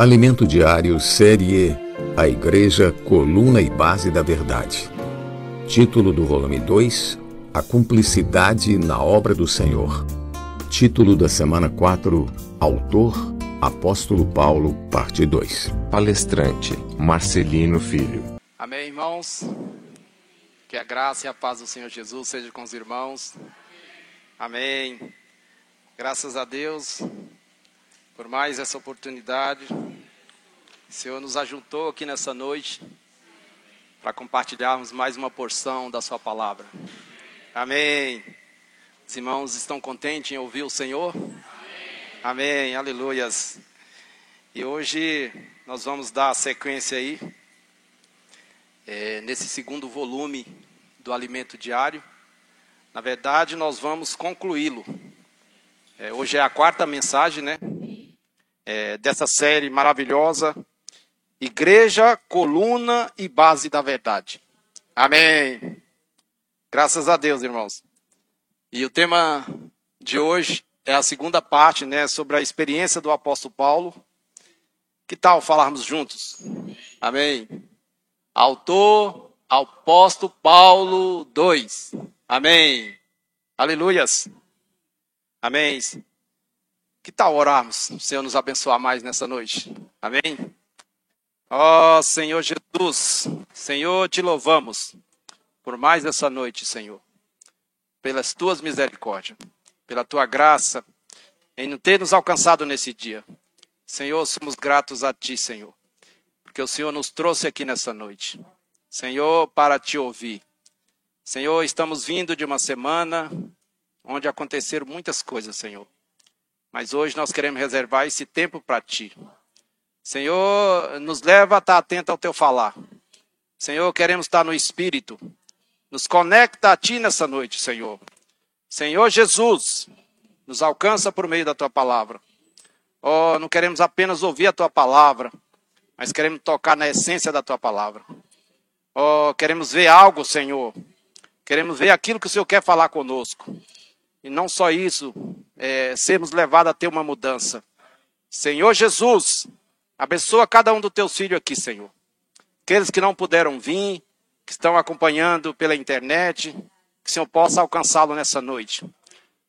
Alimento Diário, Série E, A Igreja, Coluna e Base da Verdade. Título do volume 2, A Cumplicidade na Obra do Senhor. Título da semana 4, Autor, Apóstolo Paulo, parte 2. Palestrante, Marcelino Filho. Amém, irmãos? Que a graça e a paz do Senhor Jesus seja com os irmãos. Amém. Graças a Deus por mais essa oportunidade. O Senhor nos ajuntou aqui nessa noite para compartilharmos mais uma porção da Sua palavra. Amém. Os irmãos estão contentes em ouvir o Senhor? Amém. Amém. Aleluias. E hoje nós vamos dar sequência aí é, nesse segundo volume do Alimento Diário. Na verdade, nós vamos concluí-lo. É, hoje é a quarta mensagem, né? É, dessa série maravilhosa, Igreja, Coluna e Base da Verdade. Amém. Graças a Deus, irmãos. E o tema de hoje é a segunda parte, né, sobre a experiência do apóstolo Paulo. Que tal falarmos juntos? Amém. Autor, apóstolo Paulo 2. Amém. Aleluias. Amém. Que tal orarmos? O Senhor nos abençoar mais nessa noite. Amém? Ó oh, Senhor Jesus, Senhor, te louvamos por mais essa noite, Senhor. Pelas tuas misericórdias, pela tua graça, em ter nos alcançado nesse dia. Senhor, somos gratos a ti, Senhor, porque o Senhor nos trouxe aqui nessa noite. Senhor, para te ouvir. Senhor, estamos vindo de uma semana onde aconteceram muitas coisas, Senhor. Mas hoje nós queremos reservar esse tempo para ti. Senhor, nos leva a estar atento ao teu falar. Senhor, queremos estar no espírito. Nos conecta a ti nessa noite, Senhor. Senhor Jesus, nos alcança por meio da tua palavra. Oh, não queremos apenas ouvir a tua palavra, mas queremos tocar na essência da tua palavra. Oh, queremos ver algo, Senhor. Queremos ver aquilo que o Senhor quer falar conosco. E não só isso, é, sermos levados a ter uma mudança. Senhor Jesus, abençoa cada um dos teus filhos aqui, Senhor. Aqueles que não puderam vir, que estão acompanhando pela internet, que o Senhor possa alcançá-lo nessa noite.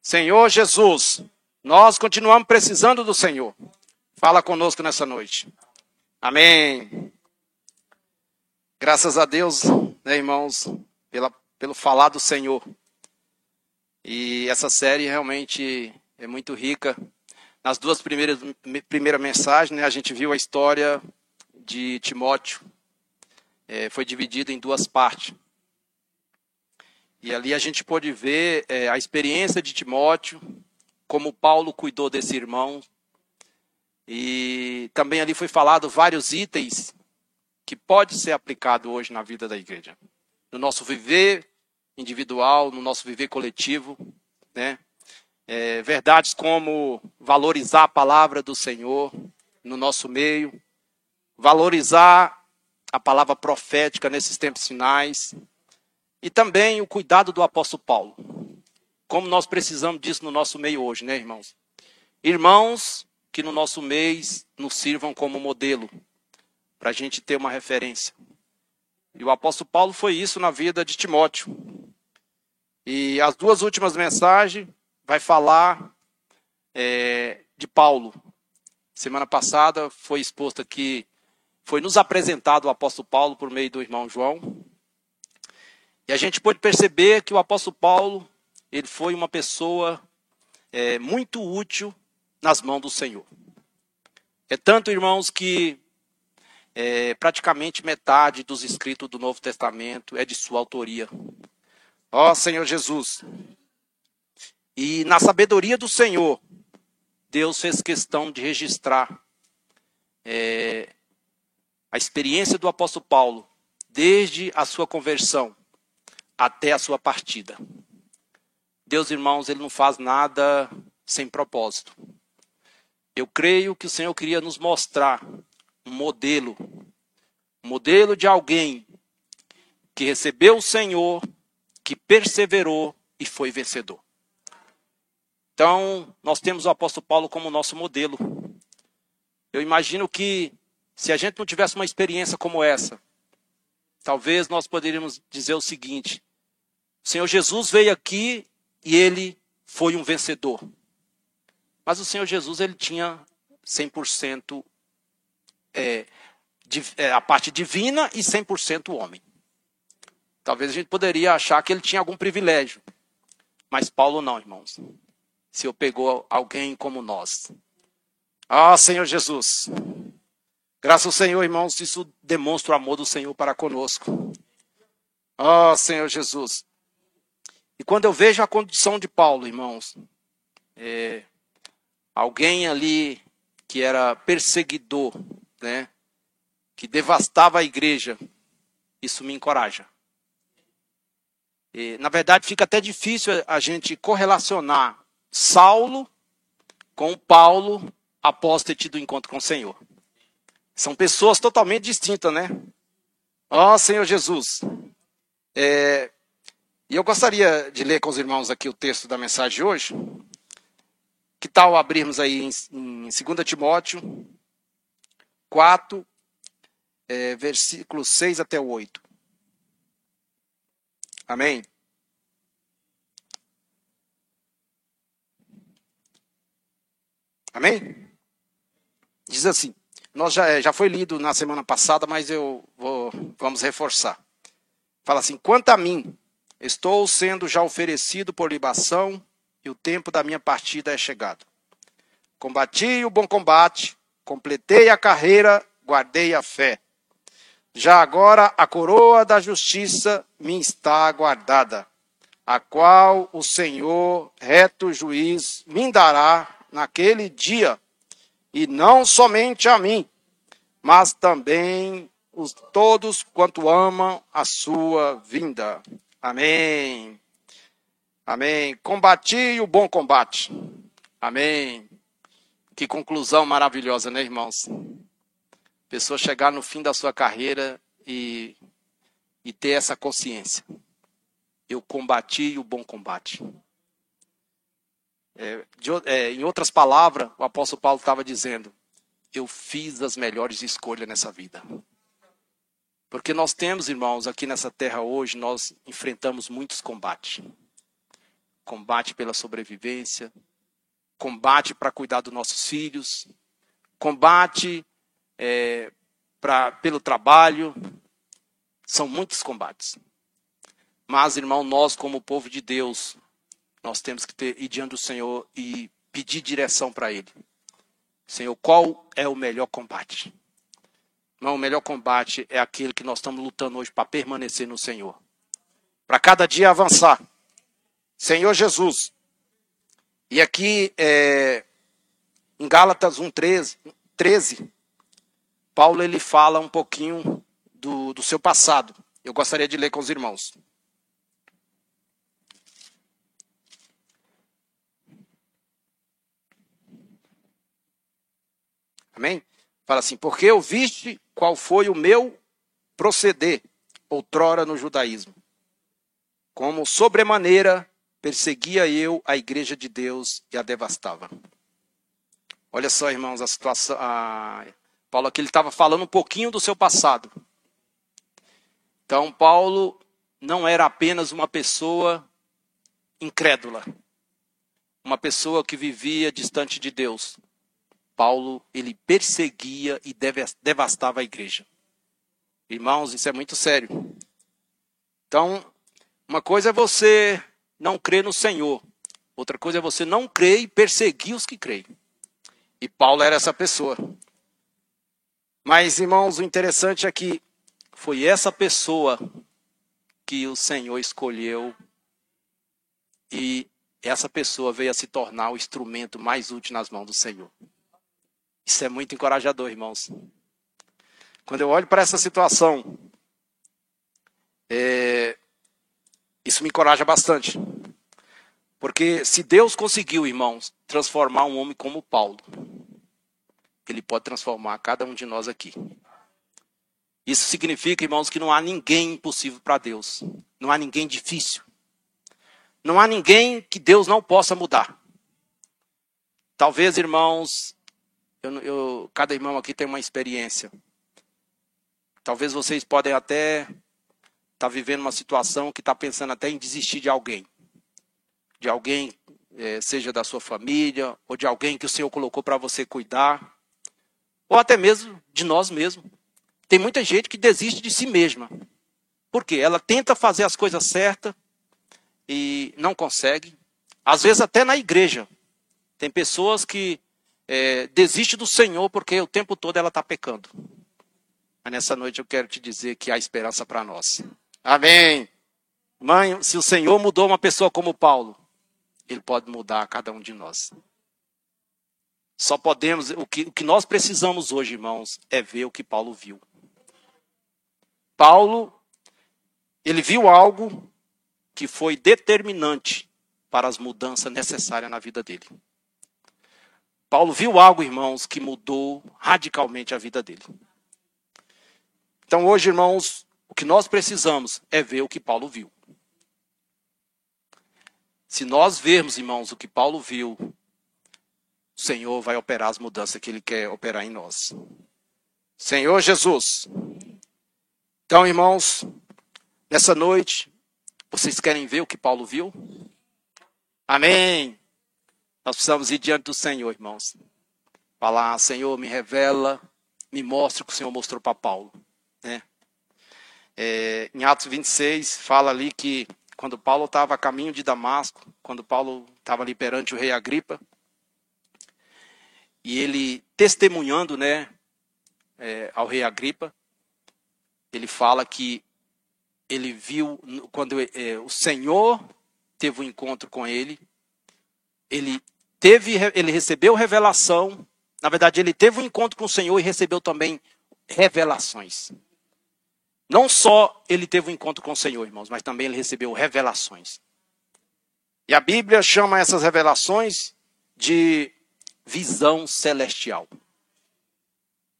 Senhor Jesus, nós continuamos precisando do Senhor. Fala conosco nessa noite. Amém. Graças a Deus, né, irmãos, pela, pelo falar do Senhor. E essa série realmente é muito rica. Nas duas primeiras primeira mensagens, né, a gente viu a história de Timóteo. É, foi dividida em duas partes. E ali a gente pôde ver é, a experiência de Timóteo, como Paulo cuidou desse irmão. E também ali foi falado vários itens que pode ser aplicado hoje na vida da igreja. No nosso viver individual, no nosso viver coletivo, né? É, verdades como valorizar a palavra do Senhor no nosso meio, valorizar a palavra profética nesses tempos finais, e também o cuidado do apóstolo Paulo. Como nós precisamos disso no nosso meio hoje, né, irmãos? Irmãos que no nosso mês nos sirvam como modelo, para a gente ter uma referência. E o apóstolo Paulo foi isso na vida de Timóteo. E as duas últimas mensagens vai falar é, de Paulo. Semana passada foi exposto aqui, foi nos apresentado o apóstolo Paulo por meio do irmão João. E a gente pode perceber que o apóstolo Paulo, ele foi uma pessoa é, muito útil nas mãos do Senhor. É tanto, irmãos, que é, praticamente metade dos escritos do Novo Testamento é de sua autoria. Ó Senhor Jesus. E na sabedoria do Senhor, Deus fez questão de registrar é, a experiência do apóstolo Paulo, desde a sua conversão até a sua partida. Deus, irmãos, ele não faz nada sem propósito. Eu creio que o Senhor queria nos mostrar um modelo, um modelo de alguém que recebeu o Senhor que perseverou e foi vencedor. Então, nós temos o apóstolo Paulo como nosso modelo. Eu imagino que se a gente não tivesse uma experiência como essa, talvez nós poderíamos dizer o seguinte: o Senhor Jesus veio aqui e ele foi um vencedor. Mas o Senhor Jesus ele tinha 100% é, é, a parte divina e 100% homem. Talvez a gente poderia achar que ele tinha algum privilégio. Mas Paulo não, irmãos. Se eu pegou alguém como nós. Ah, Senhor Jesus. Graças ao Senhor, irmãos, isso demonstra o amor do Senhor para conosco. Ah, Senhor Jesus. E quando eu vejo a condição de Paulo, irmãos, é, alguém ali que era perseguidor, né, que devastava a igreja, isso me encoraja. E, na verdade, fica até difícil a gente correlacionar Saulo com Paulo após ter tido o encontro com o Senhor. São pessoas totalmente distintas, né? Ó oh, Senhor Jesus. É, e eu gostaria de ler com os irmãos aqui o texto da mensagem de hoje. Que tal abrirmos aí em, em 2 Timóteo 4, é, versículos 6 até o 8. Amém? Amém? Diz assim: nós já, já foi lido na semana passada, mas eu vou, vamos reforçar. Fala assim: quanto a mim, estou sendo já oferecido por libação e o tempo da minha partida é chegado. Combati o bom combate, completei a carreira, guardei a fé. Já agora a coroa da justiça me está guardada, a qual o Senhor, reto juiz, me dará naquele dia, e não somente a mim, mas também os todos quanto amam a sua vinda. Amém. Amém. Combati o bom combate. Amém. Que conclusão maravilhosa, né, irmãos? Pessoa chegar no fim da sua carreira e, e ter essa consciência. Eu combati o bom combate. É, de, é, em outras palavras, o apóstolo Paulo estava dizendo: Eu fiz as melhores escolhas nessa vida. Porque nós temos, irmãos, aqui nessa terra hoje, nós enfrentamos muitos combates combate pela sobrevivência, combate para cuidar dos nossos filhos, combate é, pra, pelo trabalho. São muitos combates. Mas, irmão, nós, como povo de Deus, nós temos que ter, ir diante do Senhor e pedir direção para Ele. Senhor, qual é o melhor combate? Não, o melhor combate é aquele que nós estamos lutando hoje para permanecer no Senhor. Para cada dia avançar. Senhor Jesus. E aqui, é, em Gálatas 1, 13, 13 Paulo ele fala um pouquinho do, do seu passado. Eu gostaria de ler com os irmãos. Amém? Fala assim: Porque eu viste qual foi o meu proceder outrora no judaísmo. Como sobremaneira perseguia eu a igreja de Deus e a devastava. Olha só, irmãos, a situação, a, Paulo aqui estava falando um pouquinho do seu passado. Então, Paulo não era apenas uma pessoa incrédula, uma pessoa que vivia distante de Deus. Paulo, ele perseguia e devastava a igreja. Irmãos, isso é muito sério. Então, uma coisa é você não crer no Senhor, outra coisa é você não crer e perseguir os que creem. E Paulo era essa pessoa. Mas, irmãos, o interessante é que foi essa pessoa que o Senhor escolheu e essa pessoa veio a se tornar o instrumento mais útil nas mãos do Senhor. Isso é muito encorajador, irmãos. Quando eu olho para essa situação, é, isso me encoraja bastante. Porque se Deus conseguiu, irmãos, transformar um homem como Paulo, ele pode transformar cada um de nós aqui. Isso significa, irmãos, que não há ninguém impossível para Deus. Não há ninguém difícil. Não há ninguém que Deus não possa mudar. Talvez, irmãos, eu, eu, cada irmão aqui tem uma experiência. Talvez vocês podem até estar tá vivendo uma situação que está pensando até em desistir de alguém. De alguém, é, seja da sua família, ou de alguém que o Senhor colocou para você cuidar. Ou até mesmo de nós mesmos. Tem muita gente que desiste de si mesma. Por quê? Ela tenta fazer as coisas certas e não consegue. Às vezes até na igreja. Tem pessoas que é, desistem do Senhor porque o tempo todo ela está pecando. Mas nessa noite eu quero te dizer que há esperança para nós. Amém. Mãe, se o Senhor mudou uma pessoa como Paulo, Ele pode mudar cada um de nós. Só podemos, o que, o que nós precisamos hoje, irmãos, é ver o que Paulo viu. Paulo, ele viu algo que foi determinante para as mudanças necessárias na vida dele. Paulo viu algo, irmãos, que mudou radicalmente a vida dele. Então, hoje, irmãos, o que nós precisamos é ver o que Paulo viu. Se nós vermos, irmãos, o que Paulo viu, Senhor vai operar as mudanças que Ele quer operar em nós. Senhor Jesus. Então, irmãos, nessa noite, vocês querem ver o que Paulo viu? Amém. Nós precisamos ir diante do Senhor, irmãos. Falar, Senhor, me revela, me mostra o que o Senhor mostrou para Paulo. Né? É, em Atos 26, fala ali que quando Paulo estava a caminho de Damasco, quando Paulo estava ali perante o rei Agripa, e ele testemunhando né, é, ao rei Agripa, ele fala que ele viu, quando é, o Senhor teve um encontro com ele, ele teve, ele recebeu revelação, na verdade ele teve um encontro com o Senhor e recebeu também revelações. Não só ele teve um encontro com o Senhor, irmãos, mas também ele recebeu revelações. E a Bíblia chama essas revelações de visão celestial.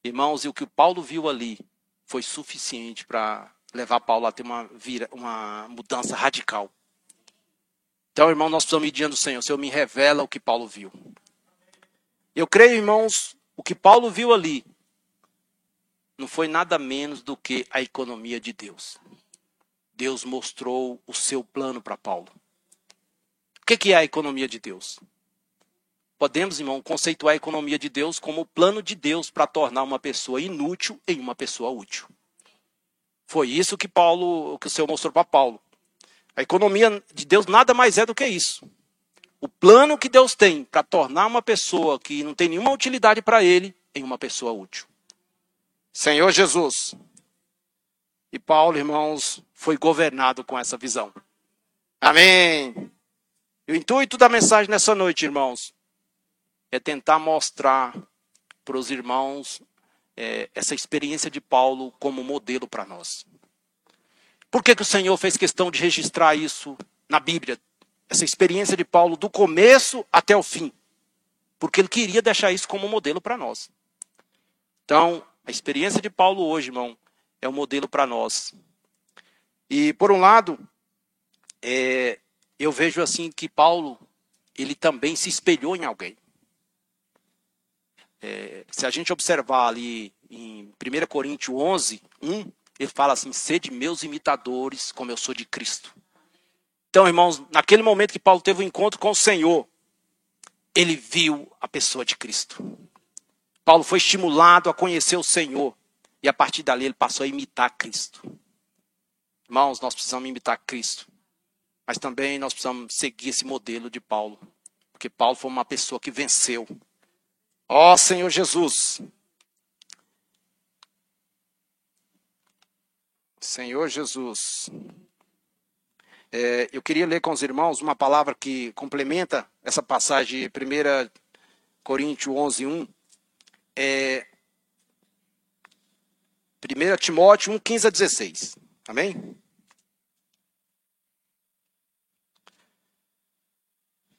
Irmãos, e o que o Paulo viu ali foi suficiente para levar Paulo a ter uma, vira, uma mudança radical. Então, irmão, nós precisamos ir diante do Senhor. O Senhor me revela o que Paulo viu. Eu creio, irmãos, o que Paulo viu ali não foi nada menos do que a economia de Deus. Deus mostrou o seu plano para Paulo. O que é a economia de Deus? Podemos, irmão, conceituar a economia de Deus como o plano de Deus para tornar uma pessoa inútil em uma pessoa útil. Foi isso que Paulo, que o Senhor mostrou para Paulo. A economia de Deus nada mais é do que isso. O plano que Deus tem para tornar uma pessoa que não tem nenhuma utilidade para ele em uma pessoa útil. Senhor Jesus. E Paulo, irmãos, foi governado com essa visão. Amém. E o intuito da mensagem nessa noite, irmãos, é tentar mostrar para os irmãos é, essa experiência de Paulo como modelo para nós. Por que, que o Senhor fez questão de registrar isso na Bíblia? Essa experiência de Paulo do começo até o fim. Porque ele queria deixar isso como modelo para nós. Então, a experiência de Paulo hoje, irmão, é um modelo para nós. E, por um lado, é, eu vejo assim que Paulo, ele também se espelhou em alguém. É, se a gente observar ali em 1 Coríntios 11, 1, ele fala assim: sede meus imitadores, como eu sou de Cristo. Então, irmãos, naquele momento que Paulo teve um encontro com o Senhor, ele viu a pessoa de Cristo. Paulo foi estimulado a conhecer o Senhor. E a partir dali ele passou a imitar Cristo. Irmãos, nós precisamos imitar Cristo. Mas também nós precisamos seguir esse modelo de Paulo. Porque Paulo foi uma pessoa que venceu. Ó Senhor Jesus. Senhor Jesus. É, eu queria ler com os irmãos uma palavra que complementa essa passagem, 1 Coríntios 11, 1 é, 1 Timóteo 1, 15 a 16. Amém?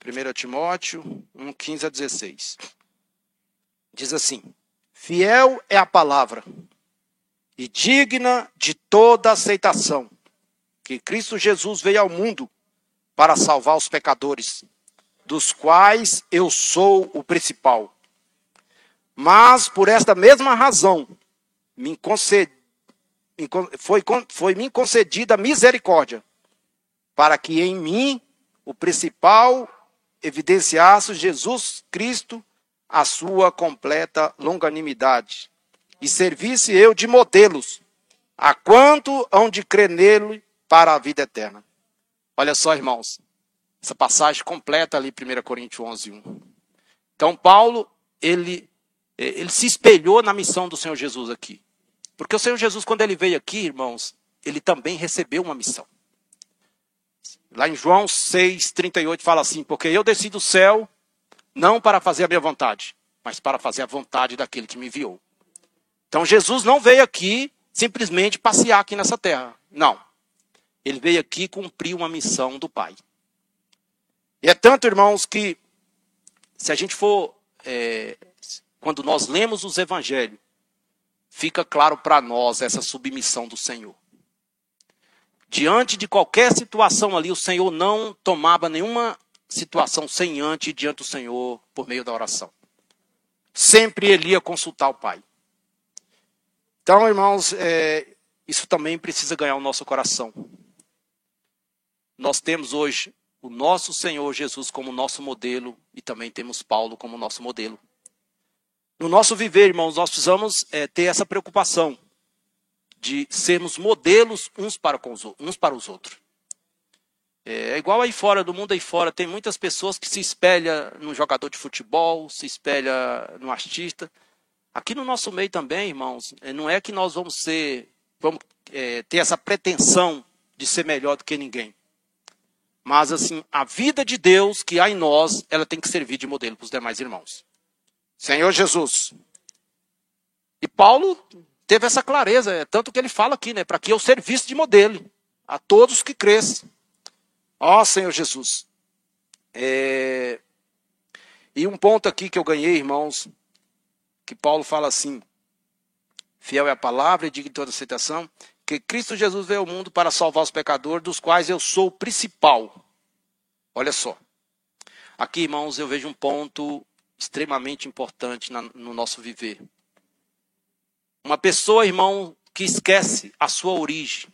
1 Timóteo 1, 15 a 16. Diz assim: Fiel é a palavra e digna de toda aceitação, que Cristo Jesus veio ao mundo para salvar os pecadores, dos quais eu sou o principal. Mas por esta mesma razão me foi, foi me concedida misericórdia, para que em mim o principal evidenciasse Jesus Cristo a sua completa longanimidade e servisse eu de modelos a quanto hão de crer nele para a vida eterna. Olha só, irmãos, essa passagem completa ali, 1 Coríntios 11, 1. Então, Paulo, ele, ele se espelhou na missão do Senhor Jesus aqui. Porque o Senhor Jesus, quando ele veio aqui, irmãos, ele também recebeu uma missão. Lá em João 6, 38 fala assim: Porque eu desci do céu não para fazer a minha vontade, mas para fazer a vontade daquele que me enviou. Então Jesus não veio aqui simplesmente passear aqui nessa terra. Não. Ele veio aqui cumprir uma missão do Pai. E é tanto, irmãos, que se a gente for. É, quando nós lemos os evangelhos, fica claro para nós essa submissão do Senhor. Diante de qualquer situação ali, o Senhor não tomava nenhuma situação sem antes diante do Senhor por meio da oração. Sempre ele ia consultar o Pai. Então, irmãos, é, isso também precisa ganhar o nosso coração. Nós temos hoje o nosso Senhor Jesus como nosso modelo e também temos Paulo como nosso modelo. No nosso viver, irmãos, nós precisamos é, ter essa preocupação de sermos modelos uns para, os, uns para os outros. É, é igual aí fora, do mundo aí fora, tem muitas pessoas que se espelham no jogador de futebol, se espelha no artista. Aqui no nosso meio também, irmãos, é, não é que nós vamos ser, vamos é, ter essa pretensão de ser melhor do que ninguém. Mas assim, a vida de Deus que há em nós, ela tem que servir de modelo para os demais irmãos. Senhor Jesus. E Paulo teve essa clareza, é tanto que ele fala aqui, né, para que eu servisse de modelo a todos que crescem. Ó Senhor Jesus. É... E um ponto aqui que eu ganhei, irmãos, que Paulo fala assim: fiel é a palavra e digno de toda aceitação, que Cristo Jesus veio ao mundo para salvar os pecadores, dos quais eu sou o principal. Olha só. Aqui, irmãos, eu vejo um ponto extremamente importante no nosso viver. Uma pessoa, irmão, que esquece a sua origem,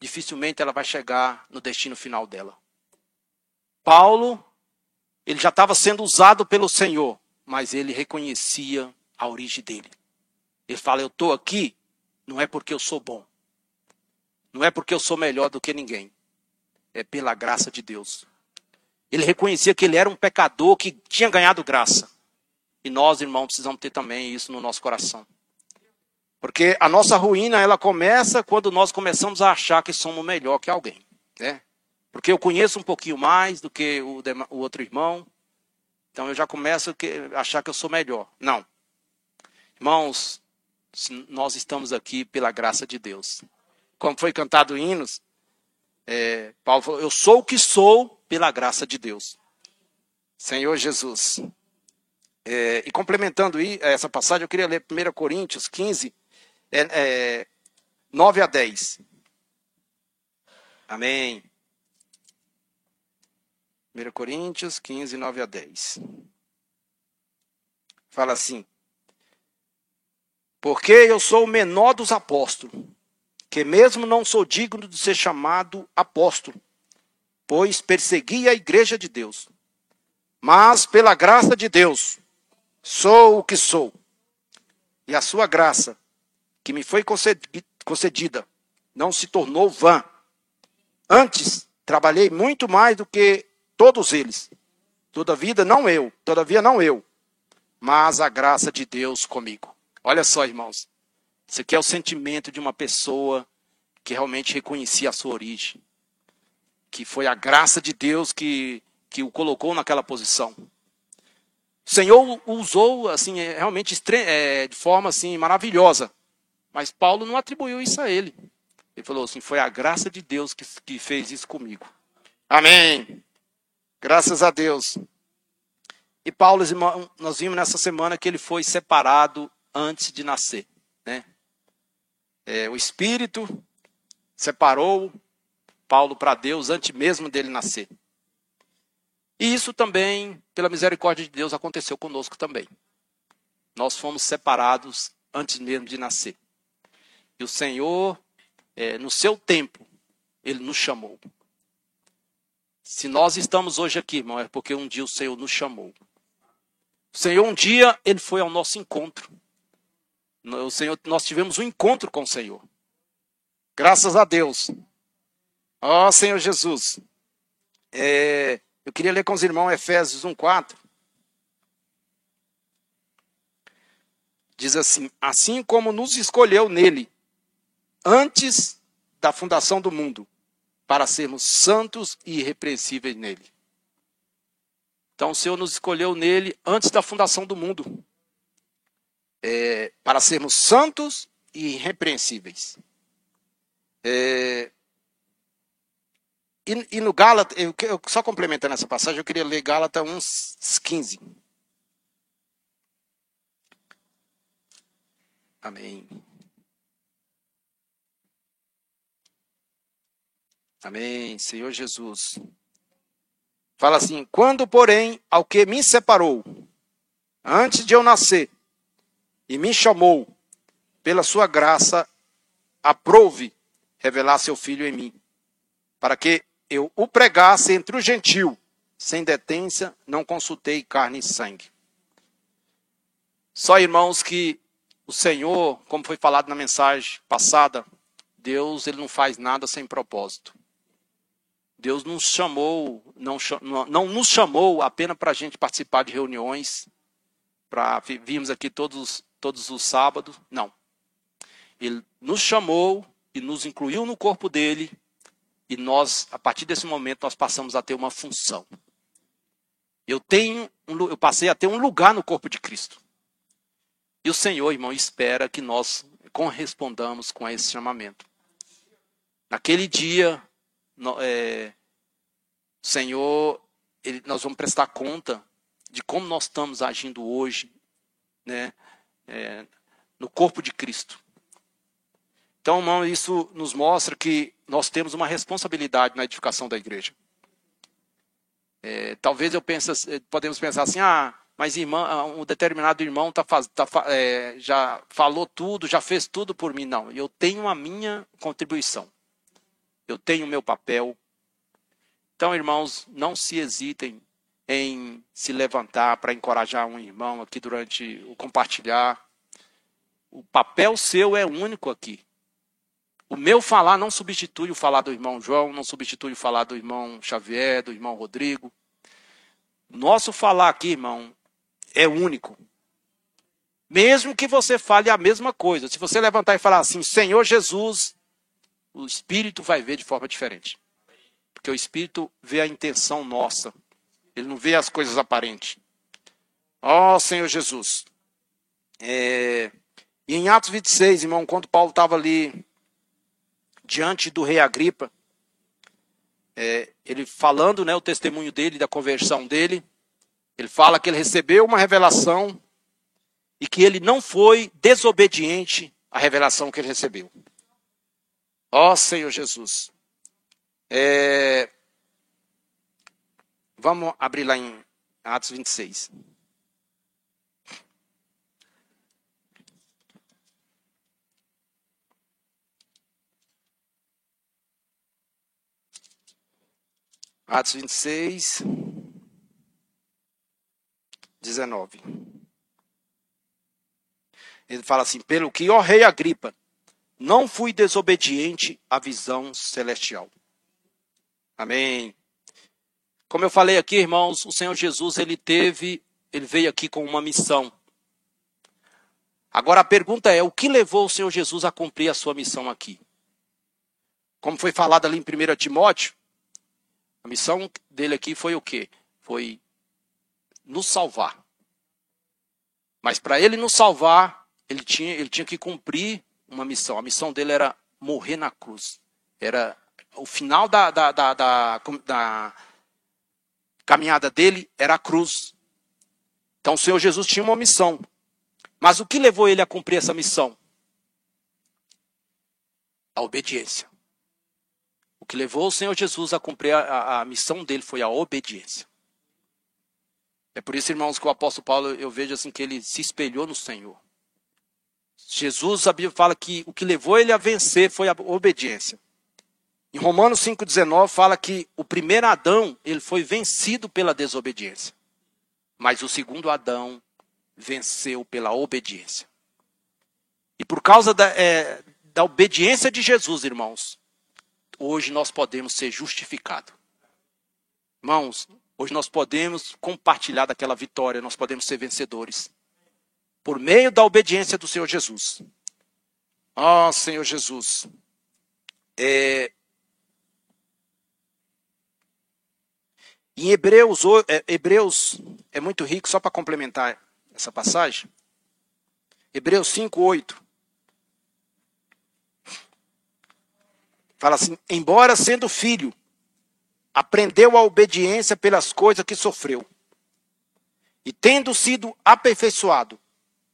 dificilmente ela vai chegar no destino final dela. Paulo, ele já estava sendo usado pelo Senhor, mas ele reconhecia a origem dele. Ele fala: Eu estou aqui, não é porque eu sou bom, não é porque eu sou melhor do que ninguém, é pela graça de Deus. Ele reconhecia que ele era um pecador que tinha ganhado graça. E nós, irmãos, precisamos ter também isso no nosso coração. Porque a nossa ruína, ela começa quando nós começamos a achar que somos melhor que alguém, né? Porque eu conheço um pouquinho mais do que o, o outro irmão, então eu já começo a achar que eu sou melhor. Não. Irmãos, nós estamos aqui pela graça de Deus. Como foi cantado hinos, é, Paulo falou: Eu sou o que sou pela graça de Deus. Senhor Jesus. É, e complementando essa passagem, eu queria ler 1 Coríntios 15, é, é, 9 a 10. Amém. 1 Coríntios 15, 9 a 10. Fala assim: Porque eu sou o menor dos apóstolos, que mesmo não sou digno de ser chamado apóstolo, pois persegui a igreja de Deus. Mas pela graça de Deus, sou o que sou. E a sua graça que me foi concedida não se tornou vã. Antes, trabalhei muito mais do que todos eles. Todavia não eu, todavia não eu, mas a graça de Deus comigo. Olha só, irmãos. Isso aqui é o sentimento de uma pessoa que realmente reconhecia a sua origem. Que foi a graça de Deus que, que o colocou naquela posição. O Senhor usou assim, é, realmente é, de forma assim maravilhosa mas Paulo não atribuiu isso a ele. Ele falou assim: foi a graça de Deus que, que fez isso comigo. Amém. Graças a Deus. E Paulo, nós vimos nessa semana que ele foi separado antes de nascer. Né? É, o Espírito separou Paulo para Deus antes mesmo dele nascer. E isso também, pela misericórdia de Deus, aconteceu conosco também. nós fomos separados antes mesmo de nascer. E o Senhor, é, no seu tempo, Ele nos chamou. Se nós estamos hoje aqui, irmão, é porque um dia o Senhor nos chamou. O Senhor, um dia, Ele foi ao nosso encontro. O Senhor, nós tivemos um encontro com o Senhor. Graças a Deus. Ó oh, Senhor Jesus. É, eu queria ler com os irmãos Efésios 1,4. Diz assim: Assim como nos escolheu nele, antes da fundação do mundo, para sermos santos e irrepreensíveis nele. Então o Senhor nos escolheu nele antes da fundação do mundo, é, para sermos santos e irrepreensíveis. É, e, e, no Gálatas, eu, eu, só complementando essa passagem, eu queria ler Gálatas 1,15. Amém. Amém, Senhor Jesus. Fala assim: quando, porém, ao que me separou, antes de eu nascer, e me chamou, pela sua graça, aprove revelar seu filho em mim, para que eu o pregasse entre o gentil, sem detência, não consultei carne e sangue. Só irmãos que o Senhor, como foi falado na mensagem passada, Deus ele não faz nada sem propósito. Deus nos chamou, não, não nos chamou apenas para a gente participar de reuniões, para virmos aqui todos, todos os sábados. Não. Ele nos chamou e nos incluiu no corpo dele, e nós, a partir desse momento, nós passamos a ter uma função. Eu tenho, eu passei a ter um lugar no corpo de Cristo. E o Senhor, irmão, espera que nós correspondamos com esse chamamento. Naquele dia, é, Senhor, ele, nós vamos prestar conta de como nós estamos agindo hoje, né, é, no corpo de Cristo. Então, irmão, isso nos mostra que nós temos uma responsabilidade na edificação da igreja. É, talvez eu pense, podemos pensar assim, ah, mas irmão, ah, um determinado irmão tá, tá, é, já falou tudo, já fez tudo por mim. Não, eu tenho a minha contribuição. Eu tenho o meu papel. Então, irmãos, não se hesitem em se levantar para encorajar um irmão aqui durante o compartilhar. O papel seu é único aqui. O meu falar não substitui o falar do irmão João, não substitui o falar do irmão Xavier, do irmão Rodrigo. Nosso falar aqui, irmão, é único. Mesmo que você fale a mesma coisa, se você levantar e falar assim, Senhor Jesus, o Espírito vai ver de forma diferente. Porque o Espírito vê a intenção nossa, ele não vê as coisas aparentes. Ó oh, Senhor Jesus. É... E em Atos 26, irmão, quando Paulo estava ali diante do rei Agripa, é, ele falando né, o testemunho dele, da conversão dele, ele fala que ele recebeu uma revelação e que ele não foi desobediente à revelação que ele recebeu. Ó oh, Senhor Jesus. É, vamos abrir lá em Atos 26. Atos 26, 19. Ele fala assim: Pelo que, ó rei Agripa, não fui desobediente à visão celestial. Amém. Como eu falei aqui, irmãos, o Senhor Jesus, ele teve, ele veio aqui com uma missão. Agora a pergunta é: o que levou o Senhor Jesus a cumprir a sua missão aqui? Como foi falado ali em 1 Timóteo, a missão dele aqui foi o quê? Foi nos salvar. Mas para ele nos salvar, ele tinha, ele tinha que cumprir uma missão. A missão dele era morrer na cruz. Era o final da, da, da, da, da caminhada dele era a cruz. Então o Senhor Jesus tinha uma missão. Mas o que levou ele a cumprir essa missão? A obediência. O que levou o Senhor Jesus a cumprir a, a, a missão dele foi a obediência. É por isso, irmãos, que o apóstolo Paulo, eu vejo assim que ele se espelhou no Senhor. Jesus, a Bíblia fala que o que levou ele a vencer foi a obediência. Em Romanos 5,19 fala que o primeiro Adão, ele foi vencido pela desobediência. Mas o segundo Adão venceu pela obediência. E por causa da, é, da obediência de Jesus, irmãos, hoje nós podemos ser justificados. Irmãos, hoje nós podemos compartilhar daquela vitória, nós podemos ser vencedores. Por meio da obediência do Senhor Jesus. Ó oh, Senhor Jesus. É... Em Hebreus, é, Hebreus é muito rico, só para complementar essa passagem. Hebreus 5, 8. Fala assim: embora sendo filho, aprendeu a obediência pelas coisas que sofreu. E tendo sido aperfeiçoado,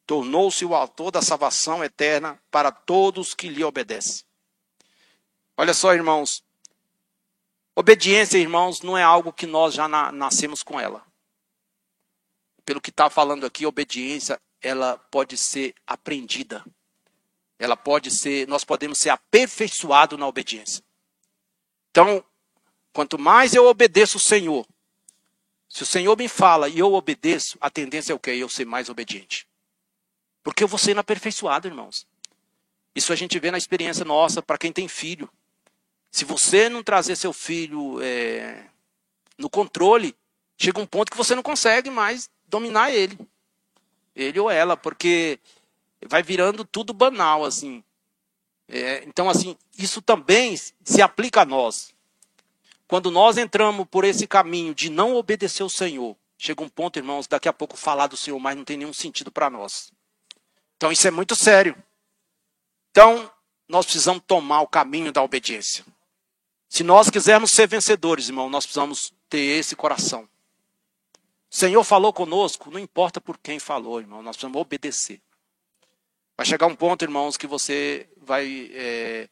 tornou-se o autor da salvação eterna para todos que lhe obedecem. Olha só, irmãos. Obediência, irmãos, não é algo que nós já na, nascemos com ela. Pelo que está falando aqui, obediência, ela pode ser aprendida. Ela pode ser, nós podemos ser aperfeiçoados na obediência. Então, quanto mais eu obedeço o Senhor, se o Senhor me fala e eu obedeço, a tendência é o quê? Eu ser mais obediente. Porque eu vou sendo aperfeiçoado, irmãos. Isso a gente vê na experiência nossa para quem tem filho. Se você não trazer seu filho é, no controle, chega um ponto que você não consegue mais dominar ele. Ele ou ela, porque vai virando tudo banal, assim. É, então, assim, isso também se aplica a nós. Quando nós entramos por esse caminho de não obedecer o Senhor, chega um ponto, irmãos, daqui a pouco falar do Senhor mais não tem nenhum sentido para nós. Então isso é muito sério. Então, nós precisamos tomar o caminho da obediência. Se nós quisermos ser vencedores, irmão, nós precisamos ter esse coração. O Senhor falou conosco, não importa por quem falou, irmão, nós precisamos obedecer. Vai chegar um ponto, irmãos, que você vai, é,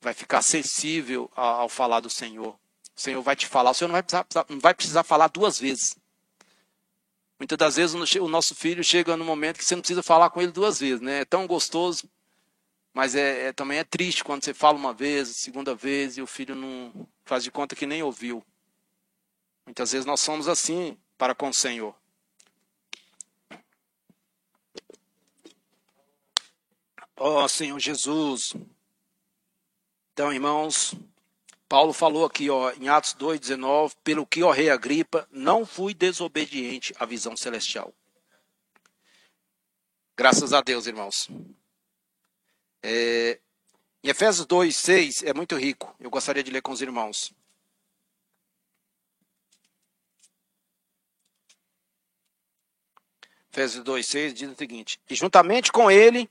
vai ficar sensível ao, falar do Senhor. O Senhor vai te falar, o Senhor não vai precisar, não vai precisar falar duas vezes. Muitas das vezes o nosso filho chega no momento que você não precisa falar com ele duas vezes, né? É tão gostoso, mas é, é, também é triste quando você fala uma vez, segunda vez, e o filho não faz de conta que nem ouviu. Muitas vezes nós somos assim para com o Senhor. Ó oh, Senhor Jesus. Então, irmãos, Paulo falou aqui, ó, em Atos 2:19, pelo que, ó rei Agripa, não fui desobediente à visão celestial. Graças a Deus, irmãos. É, em Efésios 2:6 é muito rico. Eu gostaria de ler com os irmãos. Efésios 2:6 diz o seguinte: E juntamente com ele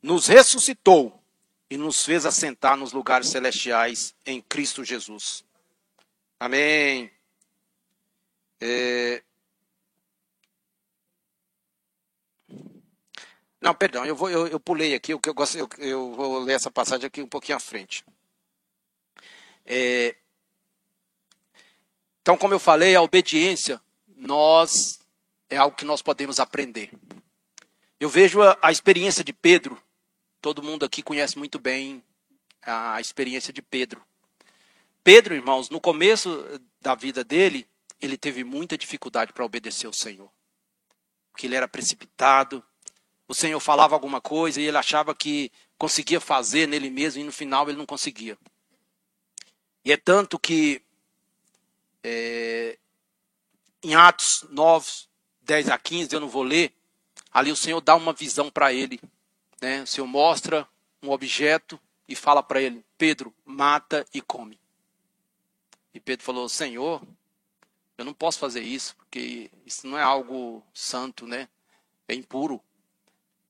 nos ressuscitou e nos fez assentar nos lugares celestiais em Cristo Jesus. Amém. É... Não, perdão, eu, vou, eu, eu pulei aqui, o que eu, gosto, eu, eu, vou ler essa passagem aqui um pouquinho à frente. É... Então, como eu falei, a obediência, nós é algo que nós podemos aprender. Eu vejo a, a experiência de Pedro Todo mundo aqui conhece muito bem a experiência de Pedro. Pedro, irmãos, no começo da vida dele, ele teve muita dificuldade para obedecer ao Senhor. Porque ele era precipitado. O Senhor falava alguma coisa e ele achava que conseguia fazer nele mesmo e no final ele não conseguia. E é tanto que é, em Atos 9, 10 a 15, eu não vou ler, ali o Senhor dá uma visão para ele né? O Senhor mostra um objeto e fala para ele: Pedro, mata e come. E Pedro falou: Senhor, eu não posso fazer isso, porque isso não é algo santo, né? É impuro.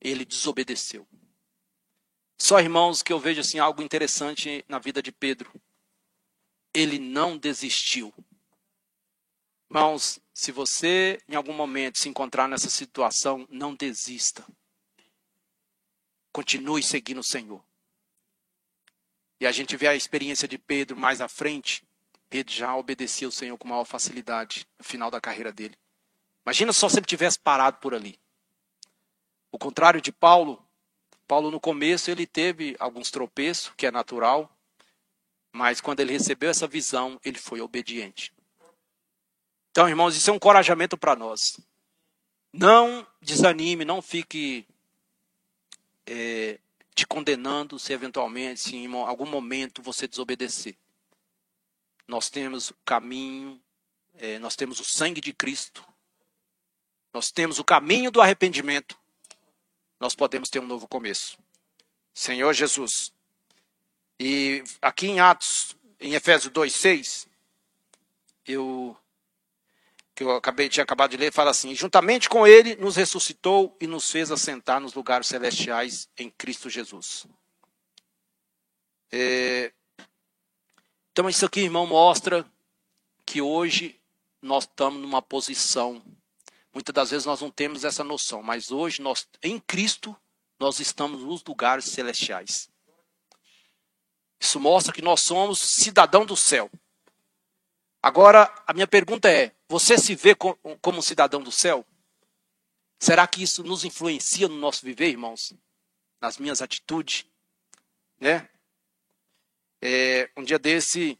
Ele desobedeceu. Só, irmãos, que eu vejo assim algo interessante na vida de Pedro. Ele não desistiu. Irmãos, se você em algum momento se encontrar nessa situação, não desista. Continue seguindo o Senhor. E a gente vê a experiência de Pedro mais à frente. Pedro já obedecia o Senhor com maior facilidade no final da carreira dele. Imagina só se ele tivesse parado por ali. O contrário de Paulo, Paulo no começo ele teve alguns tropeços, que é natural, mas quando ele recebeu essa visão, ele foi obediente. Então, irmãos, isso é um encorajamento para nós. Não desanime, não fique é, te condenando se eventualmente, se em algum momento você desobedecer. Nós temos o caminho, é, nós temos o sangue de Cristo, nós temos o caminho do arrependimento, nós podemos ter um novo começo. Senhor Jesus. E aqui em Atos, em Efésios 2,6, eu que eu acabei, tinha acabado de ler, fala assim: juntamente com ele nos ressuscitou e nos fez assentar nos lugares celestiais em Cristo Jesus. É, então, isso aqui, irmão, mostra que hoje nós estamos numa posição. Muitas das vezes nós não temos essa noção, mas hoje nós, em Cristo, nós estamos nos lugares celestiais. Isso mostra que nós somos cidadão do céu. Agora, a minha pergunta é: você se vê como um cidadão do céu? Será que isso nos influencia no nosso viver, irmãos? Nas minhas atitudes? Né? É, um dia desse,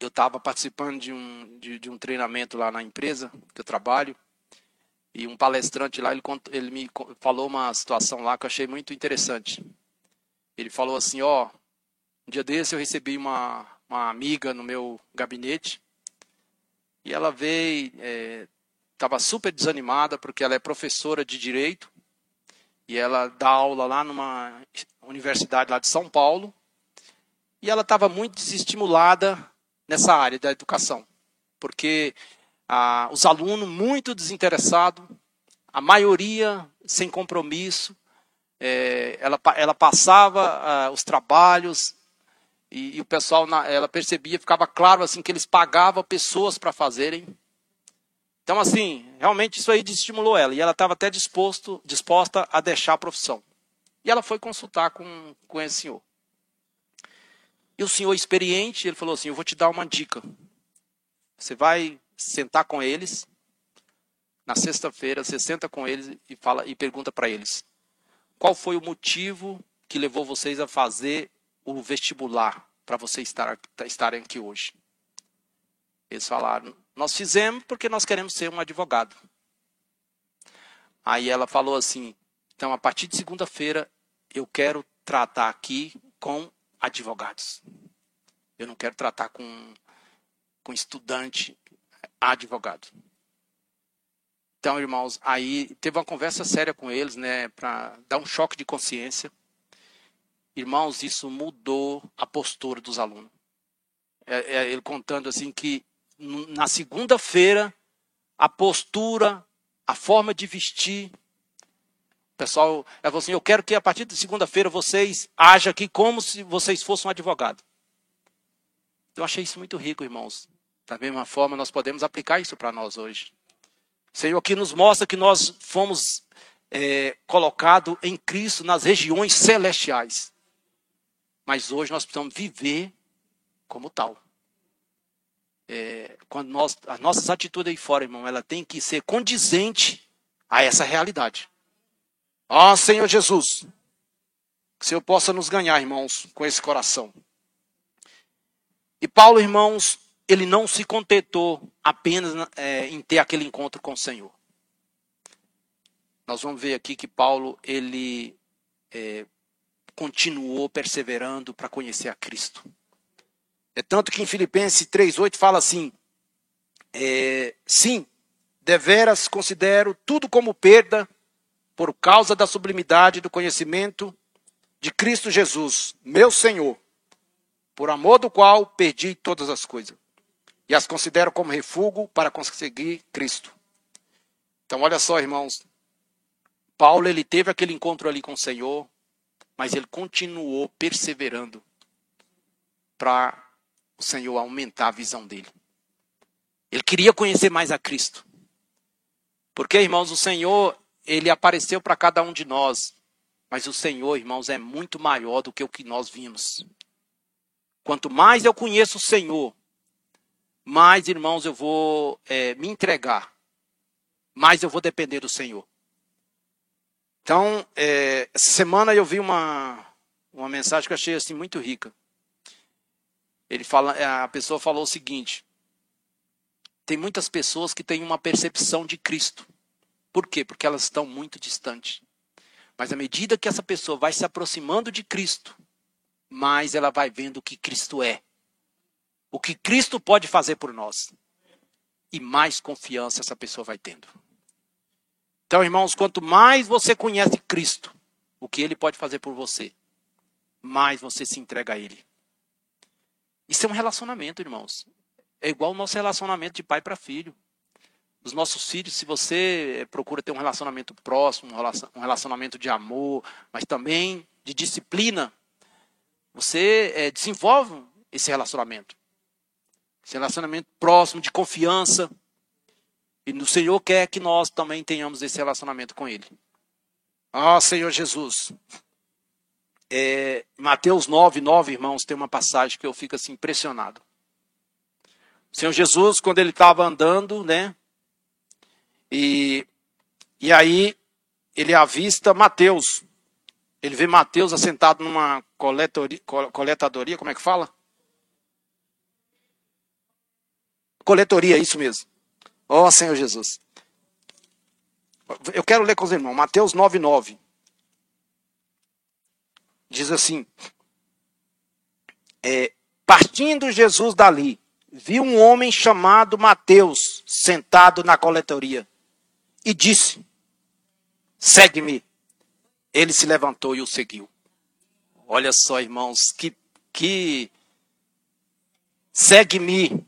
eu estava participando de um, de, de, um treinamento lá na empresa que eu trabalho. E um palestrante lá, ele, ele me falou uma situação lá que eu achei muito interessante. Ele falou assim, ó, um dia desse eu recebi uma, uma amiga no meu gabinete e ela veio, estava é, super desanimada porque ela é professora de direito. E ela dá aula lá numa universidade lá de São Paulo. E ela estava muito desestimulada nessa área da educação. Porque ah, os alunos muito desinteressados, a maioria sem compromisso, é, ela, ela passava ah, os trabalhos e, e, o pessoal, ela percebia, ficava claro assim que eles pagavam pessoas para fazerem. Então, assim, realmente isso aí estimulou ela. E ela estava até disposto, disposta a deixar a profissão. E ela foi consultar com, com esse senhor. E o senhor experiente, ele falou assim: Eu vou te dar uma dica. Você vai sentar com eles. Na sexta-feira, você senta com eles e fala e pergunta para eles: Qual foi o motivo que levou vocês a fazer o vestibular para vocês estar, estarem aqui hoje? Eles falaram: Nós fizemos porque nós queremos ser um advogado. Aí ela falou assim: Então, a partir de segunda-feira, eu quero tratar aqui com advogados. Eu não quero tratar com, com estudante advogado. Então, irmãos, aí teve uma conversa séria com eles, né, para dar um choque de consciência. Irmãos, isso mudou a postura dos alunos. É, é, ele contando assim que na segunda-feira a postura, a forma de vestir, o pessoal falou assim: eu quero que a partir de segunda-feira vocês ajam aqui como se vocês fossem um advogado. Eu achei isso muito rico, irmãos. Da mesma forma, nós podemos aplicar isso para nós hoje. O Senhor aqui nos mostra que nós fomos é, colocados em Cristo nas regiões celestiais. Mas hoje nós precisamos viver como tal. É, quando nós, as nossas atitudes aí fora, irmão, ela tem que ser condizente a essa realidade. Ó oh, Senhor Jesus, que o Senhor possa nos ganhar, irmãos, com esse coração. E Paulo, irmãos, ele não se contentou apenas é, em ter aquele encontro com o Senhor. Nós vamos ver aqui que Paulo, ele é, continuou perseverando para conhecer a Cristo. É tanto que em Filipenses 3,8 fala assim: é, sim, deveras considero tudo como perda por causa da sublimidade do conhecimento de Cristo Jesus, meu Senhor, por amor do qual perdi todas as coisas e as considero como refúgio para conseguir Cristo. Então, olha só, irmãos. Paulo ele teve aquele encontro ali com o Senhor, mas ele continuou perseverando para o Senhor aumentar a visão dele. Ele queria conhecer mais a Cristo. Porque, irmãos, o Senhor, ele apareceu para cada um de nós. Mas o Senhor, irmãos, é muito maior do que o que nós vimos. Quanto mais eu conheço o Senhor, mais, irmãos, eu vou é, me entregar, mais eu vou depender do Senhor. Então, é, essa semana eu vi uma, uma mensagem que eu achei assim muito rica. Ele fala, a pessoa falou o seguinte: tem muitas pessoas que têm uma percepção de Cristo. Por quê? Porque elas estão muito distantes. Mas à medida que essa pessoa vai se aproximando de Cristo, mais ela vai vendo o que Cristo é. O que Cristo pode fazer por nós. E mais confiança essa pessoa vai tendo. Então, irmãos, quanto mais você conhece Cristo, o que ele pode fazer por você, mais você se entrega a ele. Isso é um relacionamento, irmãos. É igual o nosso relacionamento de pai para filho. Os nossos filhos, se você procura ter um relacionamento próximo, um relacionamento de amor, mas também de disciplina, você é, desenvolve esse relacionamento. Esse relacionamento próximo, de confiança. E o Senhor quer que nós também tenhamos esse relacionamento com Ele. Ah, Senhor Jesus. É, Mateus 9, 9, irmãos, tem uma passagem que eu fico assim impressionado. O Senhor Jesus, quando ele estava andando, né? E, e aí ele avista Mateus. Ele vê Mateus assentado numa coletoria, coletadoria, como é que fala? Coletoria, isso mesmo. Ó oh, Senhor Jesus. Eu quero ler com os irmãos. Mateus 9, 9. Diz assim: é, Partindo Jesus dali, viu um homem chamado Mateus sentado na coletoria e disse: Segue-me. Ele se levantou e o seguiu. Olha só, irmãos, que, que segue-me.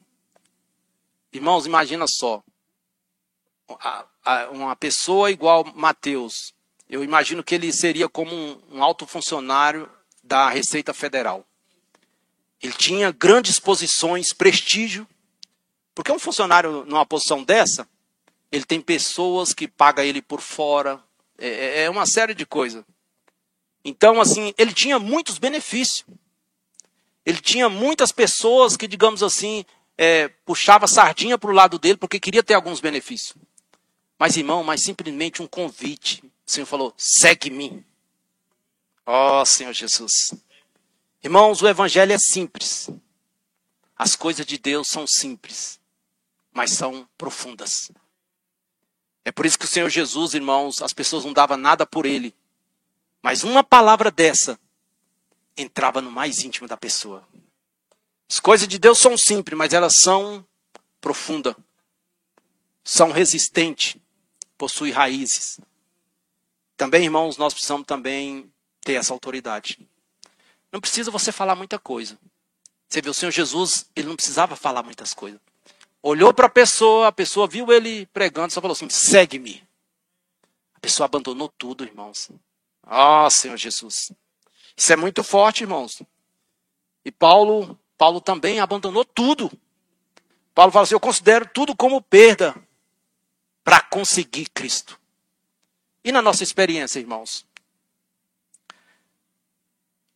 Irmãos, imagina só. Uma pessoa igual Mateus, eu imagino que ele seria como um, um alto funcionário da Receita Federal. Ele tinha grandes posições, prestígio. Porque um funcionário numa posição dessa, ele tem pessoas que pagam ele por fora. É, é, é uma série de coisas. Então, assim, ele tinha muitos benefícios. Ele tinha muitas pessoas que, digamos assim, é, puxava sardinha para o lado dele porque queria ter alguns benefícios. Mas, irmão, mas simplesmente um convite. O Senhor falou: segue-me. Ó oh, Senhor Jesus. Irmãos, o Evangelho é simples. As coisas de Deus são simples, mas são profundas. É por isso que o Senhor Jesus, irmãos, as pessoas não davam nada por ele. Mas uma palavra dessa entrava no mais íntimo da pessoa. As coisas de Deus são simples, mas elas são profundas. São resistentes possui raízes. Também, irmãos, nós precisamos também ter essa autoridade. Não precisa você falar muita coisa. Você viu, o Senhor Jesus, ele não precisava falar muitas coisas. Olhou para a pessoa, a pessoa viu ele pregando, só falou assim: segue-me. A pessoa abandonou tudo, irmãos. Ah, oh, Senhor Jesus. Isso é muito forte, irmãos. E Paulo, Paulo também abandonou tudo. Paulo fala assim: eu considero tudo como perda para conseguir Cristo. E na nossa experiência, irmãos?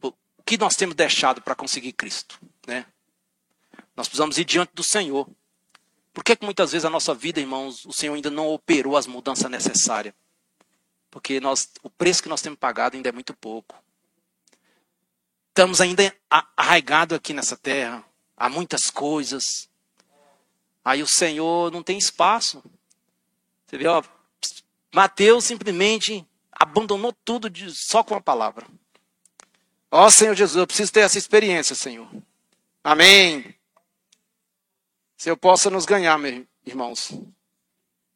O que nós temos deixado para conseguir Cristo? Né? Nós precisamos ir diante do Senhor. Por que, que muitas vezes a nossa vida, irmãos, o Senhor ainda não operou as mudanças necessárias? Porque nós, o preço que nós temos pagado ainda é muito pouco. Estamos ainda arraigados aqui nessa terra. Há muitas coisas. Aí o Senhor não tem espaço. Você vê, ó, Mateus simplesmente abandonou tudo de, só com a palavra. Ó Senhor Jesus, eu preciso ter essa experiência, Senhor. Amém. Se eu possa nos ganhar, meus irmãos.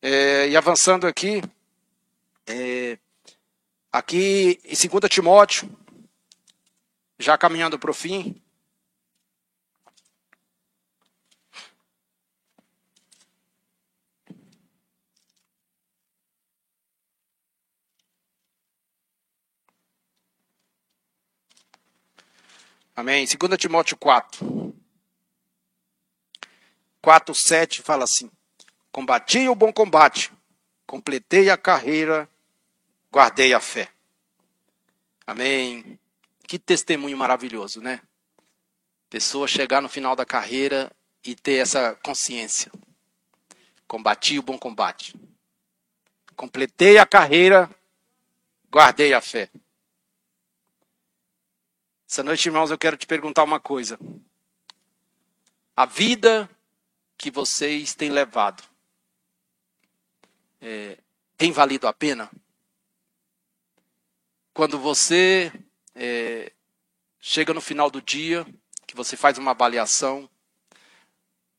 É, e avançando aqui, é, aqui em 2 Timóteo, já caminhando para o fim, Amém. 2 Timóteo 4. 4, 7 fala assim: Combati o bom combate, completei a carreira, guardei a fé. Amém. Que testemunho maravilhoso, né? Pessoa chegar no final da carreira e ter essa consciência. Combati o bom combate. Completei a carreira, guardei a fé. Essa noite, irmãos, eu quero te perguntar uma coisa. A vida que vocês têm levado é, tem valido a pena? Quando você é, chega no final do dia, que você faz uma avaliação,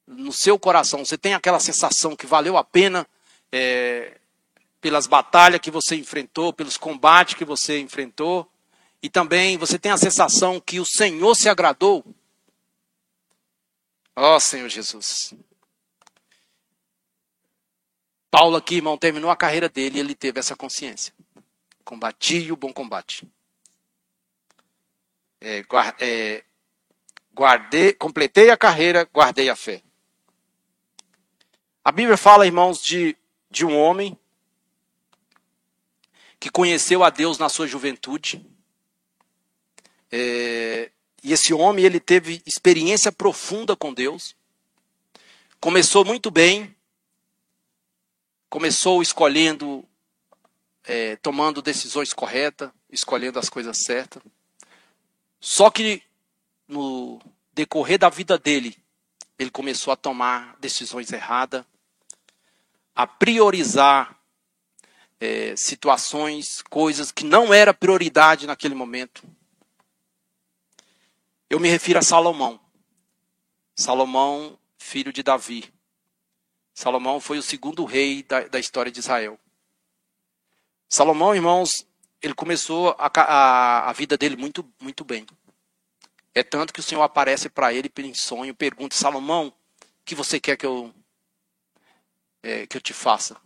no seu coração, você tem aquela sensação que valeu a pena é, pelas batalhas que você enfrentou, pelos combates que você enfrentou, e também você tem a sensação que o Senhor se agradou. Ó oh, Senhor Jesus. Paulo aqui, irmão, terminou a carreira dele e ele teve essa consciência. Combati o bom combate. É, é, guardei, completei a carreira, guardei a fé. A Bíblia fala, irmãos, de, de um homem que conheceu a Deus na sua juventude. É, e esse homem ele teve experiência profunda com Deus. Começou muito bem. Começou escolhendo, é, tomando decisões corretas, escolhendo as coisas certas. Só que no decorrer da vida dele, ele começou a tomar decisões erradas, a priorizar é, situações, coisas que não era prioridade naquele momento. Eu me refiro a Salomão. Salomão, filho de Davi. Salomão foi o segundo rei da, da história de Israel. Salomão, irmãos, ele começou a, a, a vida dele muito, muito bem. É tanto que o Senhor aparece para ele em sonho, pergunta: Salomão, o que você quer que eu é, que eu te faça.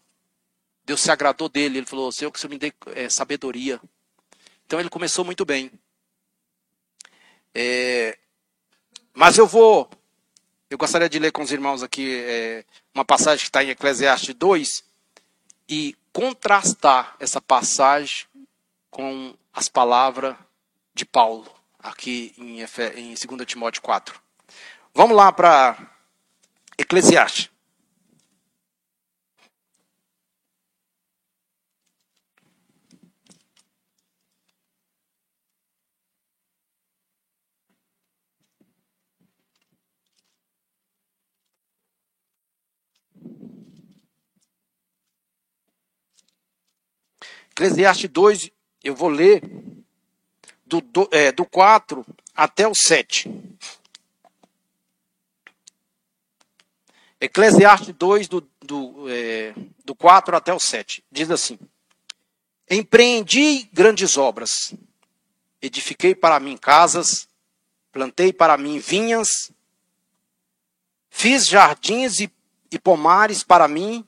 Deus se agradou dele, ele falou, Senhor, que o Senhor me dê é, sabedoria. Então ele começou muito bem. É, mas eu vou, eu gostaria de ler com os irmãos aqui é, uma passagem que está em Eclesiastes 2 e contrastar essa passagem com as palavras de Paulo, aqui em, em 2 Timóteo 4. Vamos lá para Eclesiastes. Eclesiastes 2, eu vou ler do, do, é, do 4 até o 7. Eclesiastes 2, do, do, é, do 4 até o 7. Diz assim: Empreendi grandes obras, edifiquei para mim casas, plantei para mim vinhas, fiz jardins e, e pomares para mim,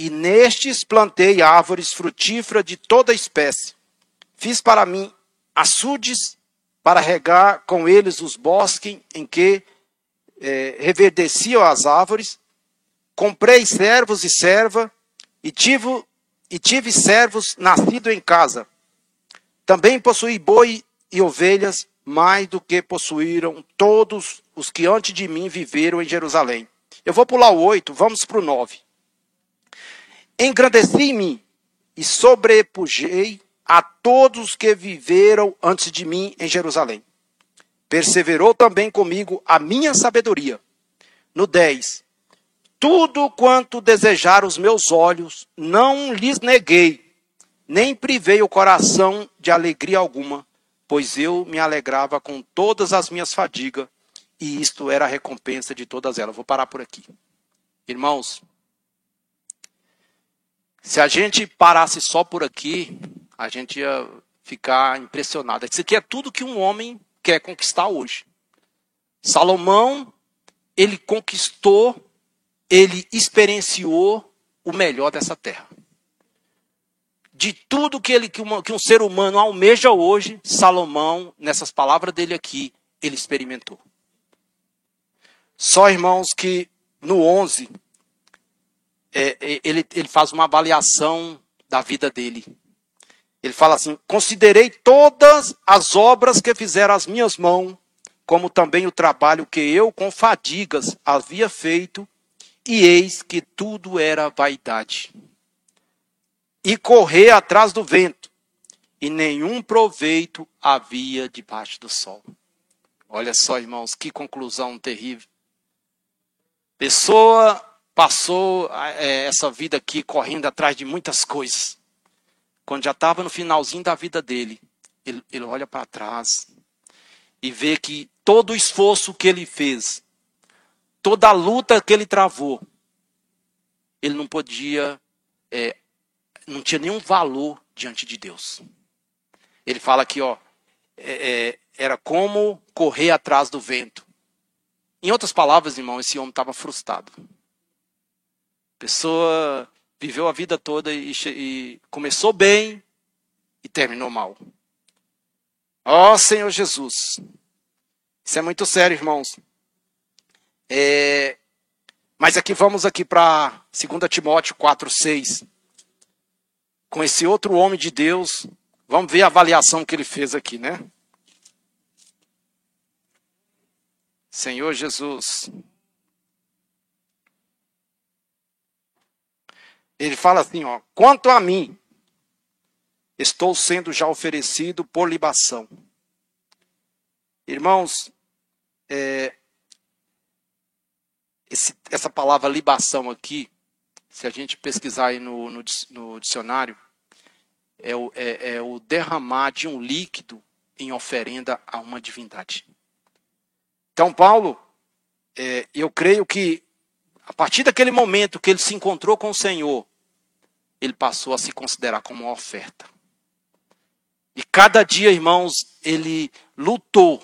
e nestes plantei árvores frutíferas de toda espécie. Fiz para mim açudes para regar com eles os bosques em que é, reverdeciam as árvores. Comprei servos e serva e tive, e tive servos nascidos em casa. Também possuí boi e ovelhas, mais do que possuíram todos os que antes de mim viveram em Jerusalém. Eu vou pular o 8, vamos para o 9. Engrandeci-me e sobrepujei a todos que viveram antes de mim em Jerusalém. Perseverou também comigo a minha sabedoria. No 10. Tudo quanto desejaram os meus olhos, não lhes neguei, nem privei o coração de alegria alguma, pois eu me alegrava com todas as minhas fadigas, e isto era a recompensa de todas elas. Vou parar por aqui. Irmãos, se a gente parasse só por aqui, a gente ia ficar impressionado. Isso aqui é tudo que um homem quer conquistar hoje. Salomão, ele conquistou, ele experienciou o melhor dessa terra. De tudo que, ele, que, uma, que um ser humano almeja hoje, Salomão, nessas palavras dele aqui, ele experimentou. Só, irmãos, que no 11, é, é, ele, ele faz uma avaliação da vida dele. Ele fala assim: Considerei todas as obras que fizeram as minhas mãos, como também o trabalho que eu com fadigas havia feito, e eis que tudo era vaidade. E correr atrás do vento, e nenhum proveito havia debaixo do sol. Olha só, irmãos, que conclusão terrível. Pessoa passou é, essa vida aqui correndo atrás de muitas coisas. Quando já estava no finalzinho da vida dele, ele, ele olha para trás e vê que todo o esforço que ele fez, toda a luta que ele travou, ele não podia, é, não tinha nenhum valor diante de Deus. Ele fala aqui, ó, é, é, era como correr atrás do vento. Em outras palavras, irmão, esse homem estava frustrado. Pessoa viveu a vida toda e, e começou bem e terminou mal. Ó oh, Senhor Jesus. Isso é muito sério, irmãos. É, mas aqui vamos aqui para 2 Timóteo 4, 6. Com esse outro homem de Deus, vamos ver a avaliação que ele fez aqui, né? Senhor Jesus. Ele fala assim, ó, quanto a mim, estou sendo já oferecido por libação. Irmãos, é, esse, essa palavra libação aqui, se a gente pesquisar aí no, no, no dicionário, é o, é, é o derramar de um líquido em oferenda a uma divindade. Então, Paulo, é, eu creio que a partir daquele momento que ele se encontrou com o Senhor, ele passou a se considerar como uma oferta. E cada dia, irmãos, ele lutou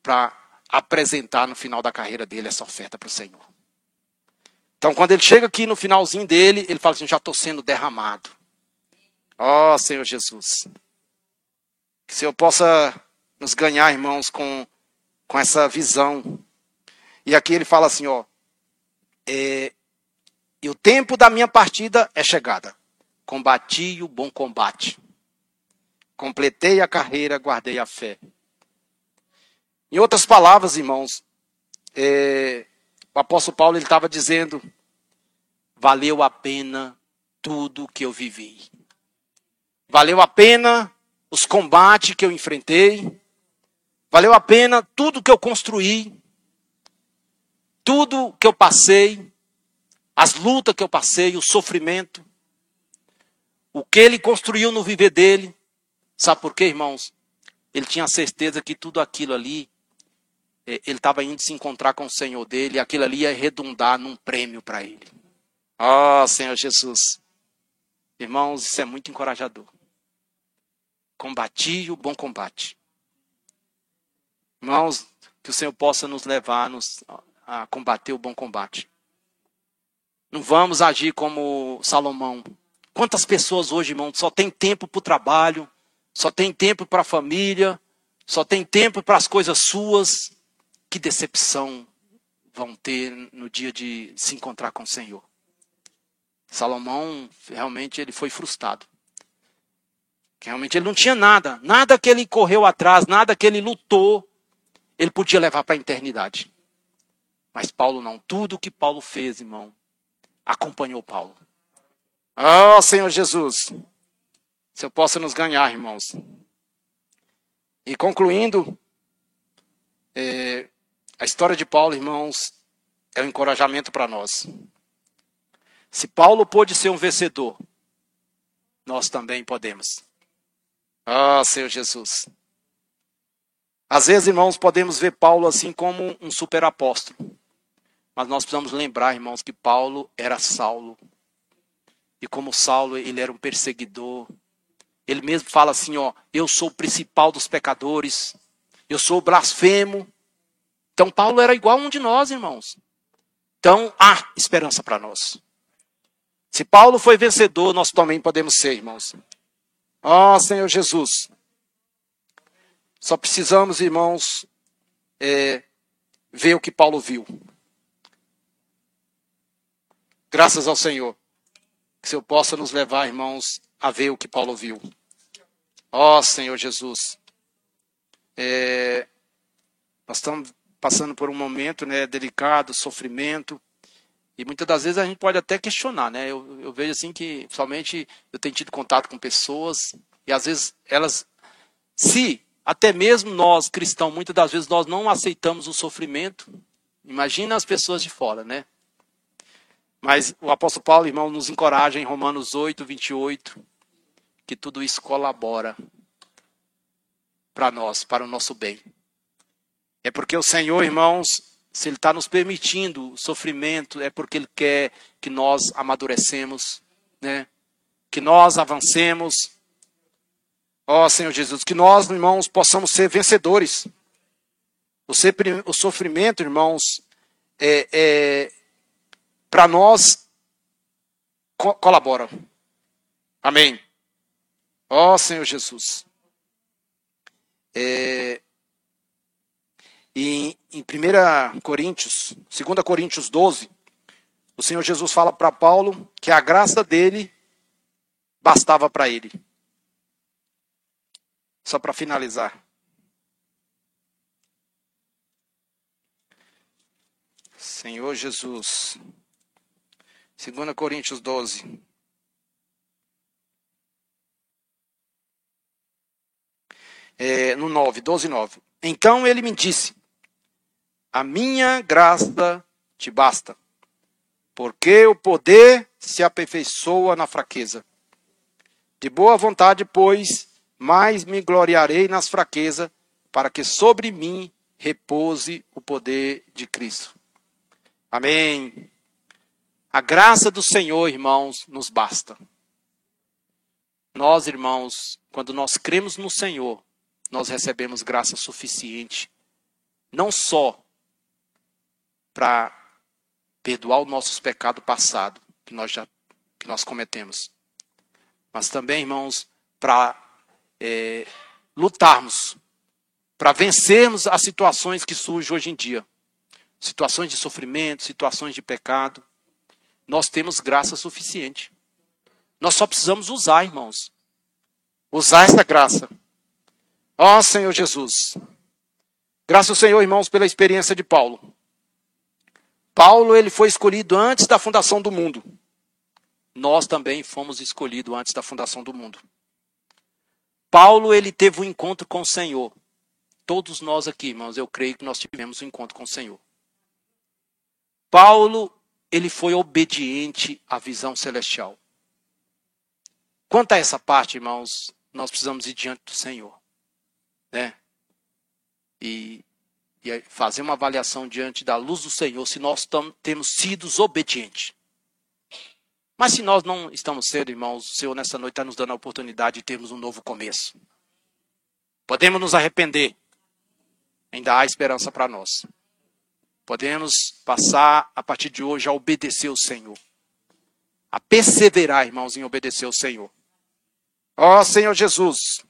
para apresentar no final da carreira dele essa oferta para o Senhor. Então, quando ele chega aqui no finalzinho dele, ele fala assim: já estou sendo derramado. Ó oh, Senhor Jesus. Que o Senhor possa nos ganhar, irmãos, com, com essa visão. E aqui ele fala assim: ó. É, e o tempo da minha partida é chegada. Combati o bom combate. Completei a carreira, guardei a fé. Em outras palavras, irmãos, é, o apóstolo Paulo ele estava dizendo: valeu a pena tudo que eu vivi. Valeu a pena os combates que eu enfrentei. Valeu a pena tudo que eu construí. Tudo que eu passei. As lutas que eu passei, o sofrimento. O que ele construiu no viver dele. Sabe por quê, irmãos? Ele tinha certeza que tudo aquilo ali, é, ele estava indo se encontrar com o Senhor dele, e aquilo ali ia redundar num prêmio para ele. Oh, Senhor Jesus. Irmãos, isso é muito encorajador. Combati o bom combate. Irmãos, que o Senhor possa nos levar nos, a combater o bom combate. Não vamos agir como Salomão, Quantas pessoas hoje, irmão, só tem tempo para o trabalho, só tem tempo para a família, só tem tempo para as coisas suas. Que decepção vão ter no dia de se encontrar com o Senhor. Salomão, realmente, ele foi frustrado. Realmente ele não tinha nada, nada que ele correu atrás, nada que ele lutou, ele podia levar para a eternidade. Mas Paulo não, tudo que Paulo fez, irmão, acompanhou Paulo. Oh, Senhor Jesus. Se eu possa nos ganhar, irmãos. E concluindo, é, a história de Paulo, irmãos, é um encorajamento para nós. Se Paulo pôde ser um vencedor, nós também podemos. Ah, Senhor Jesus. Às vezes, irmãos, podemos ver Paulo assim como um super apóstolo. Mas nós precisamos lembrar, irmãos, que Paulo era Saulo e como Saulo, ele era um perseguidor. Ele mesmo fala assim, ó, eu sou o principal dos pecadores. Eu sou blasfemo. Então Paulo era igual a um de nós, irmãos. Então há esperança para nós. Se Paulo foi vencedor, nós também podemos ser, irmãos. Ó oh, Senhor Jesus. Só precisamos, irmãos, é, ver o que Paulo viu. Graças ao Senhor. Que o Senhor possa nos levar, irmãos, a ver o que Paulo viu. Ó oh, Senhor Jesus. É... nós estamos passando por um momento né, delicado, sofrimento. E muitas das vezes a gente pode até questionar, né? Eu, eu vejo assim que, somente eu tenho tido contato com pessoas e às vezes elas, se até mesmo nós cristãos, muitas das vezes nós não aceitamos o sofrimento, imagina as pessoas de fora, né? Mas o apóstolo Paulo, irmão, nos encoraja em Romanos 8, 28, que tudo isso colabora para nós, para o nosso bem. É porque o Senhor, irmãos, se Ele está nos permitindo sofrimento, é porque Ele quer que nós amadurecemos, né? que nós avancemos. Ó oh, Senhor Jesus, que nós, irmãos, possamos ser vencedores. O, sofrimento, irmãos, é, é para nós co colabora. Amém. Ó oh, Senhor Jesus. É, e em 1 Coríntios, 2 Coríntios 12, o Senhor Jesus fala para Paulo que a graça dele bastava para ele. Só para finalizar. Senhor Jesus. 2 Coríntios 12. É, no 9, 12 e 9. Então ele me disse: a minha graça te basta, porque o poder se aperfeiçoa na fraqueza. De boa vontade, pois, mais me gloriarei nas fraquezas, para que sobre mim repouse o poder de Cristo. Amém. A graça do Senhor, irmãos, nos basta. Nós, irmãos, quando nós cremos no Senhor, nós recebemos graça suficiente, não só para perdoar os nossos pecados passados que nós já que nós cometemos, mas também, irmãos, para é, lutarmos, para vencermos as situações que surgem hoje em dia, situações de sofrimento, situações de pecado, nós temos graça suficiente. Nós só precisamos usar, irmãos, usar essa graça. Ó Senhor Jesus. Graças ao Senhor, irmãos, pela experiência de Paulo. Paulo ele foi escolhido antes da fundação do mundo. Nós também fomos escolhidos antes da fundação do mundo. Paulo ele teve um encontro com o Senhor. Todos nós aqui, irmãos, eu creio que nós tivemos um encontro com o Senhor. Paulo ele foi obediente à visão celestial. Quanto a essa parte, irmãos, nós precisamos ir diante do Senhor, né? E e fazer uma avaliação diante da luz do Senhor se nós tam, temos sido obedientes. Mas se nós não estamos sendo, irmãos, o Senhor nessa noite está nos dando a oportunidade de termos um novo começo. Podemos nos arrepender. Ainda há esperança para nós. Podemos passar a partir de hoje a obedecer o Senhor. A perseverar, irmãos, em obedecer o Senhor. Ó oh, Senhor Jesus.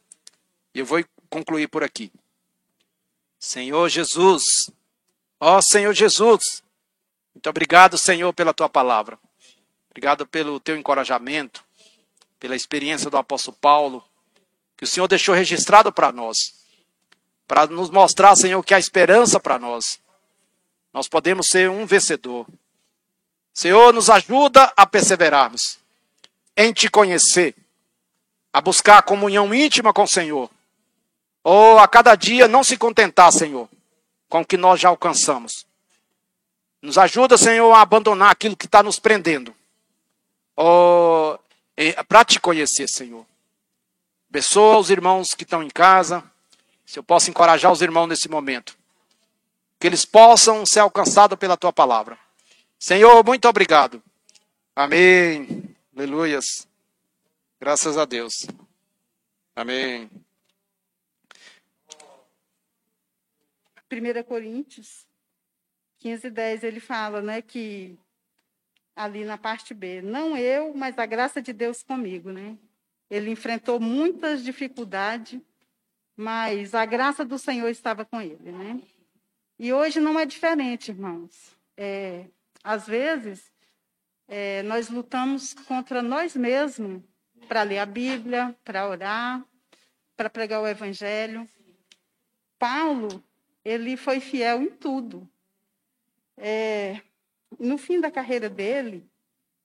Eu vou concluir por aqui. Senhor Jesus, ó Senhor Jesus, muito obrigado, Senhor, pela tua palavra. Obrigado pelo teu encorajamento, pela experiência do apóstolo Paulo, que o Senhor deixou registrado para nós, para nos mostrar, Senhor, que há esperança para nós. Nós podemos ser um vencedor. Senhor, nos ajuda a perseverarmos em te conhecer, a buscar a comunhão íntima com o Senhor ou a cada dia não se contentar, Senhor, com o que nós já alcançamos. Nos ajuda, Senhor, a abandonar aquilo que está nos prendendo. Oh, para te conhecer, Senhor. Abençoa os irmãos que estão em casa. Se eu posso encorajar os irmãos nesse momento. Que eles possam ser alcançados pela tua palavra. Senhor, muito obrigado. Amém. Aleluias. Graças a Deus. Amém. 1 Coríntios 15, 10, ele fala, né, que ali na parte B, não eu, mas a graça de Deus comigo, né? Ele enfrentou muitas dificuldades, mas a graça do Senhor estava com ele, né? E hoje não é diferente, irmãos. É, às vezes, é, nós lutamos contra nós mesmos para ler a Bíblia, para orar, para pregar o Evangelho. Paulo, ele foi fiel em tudo. É, no fim da carreira dele,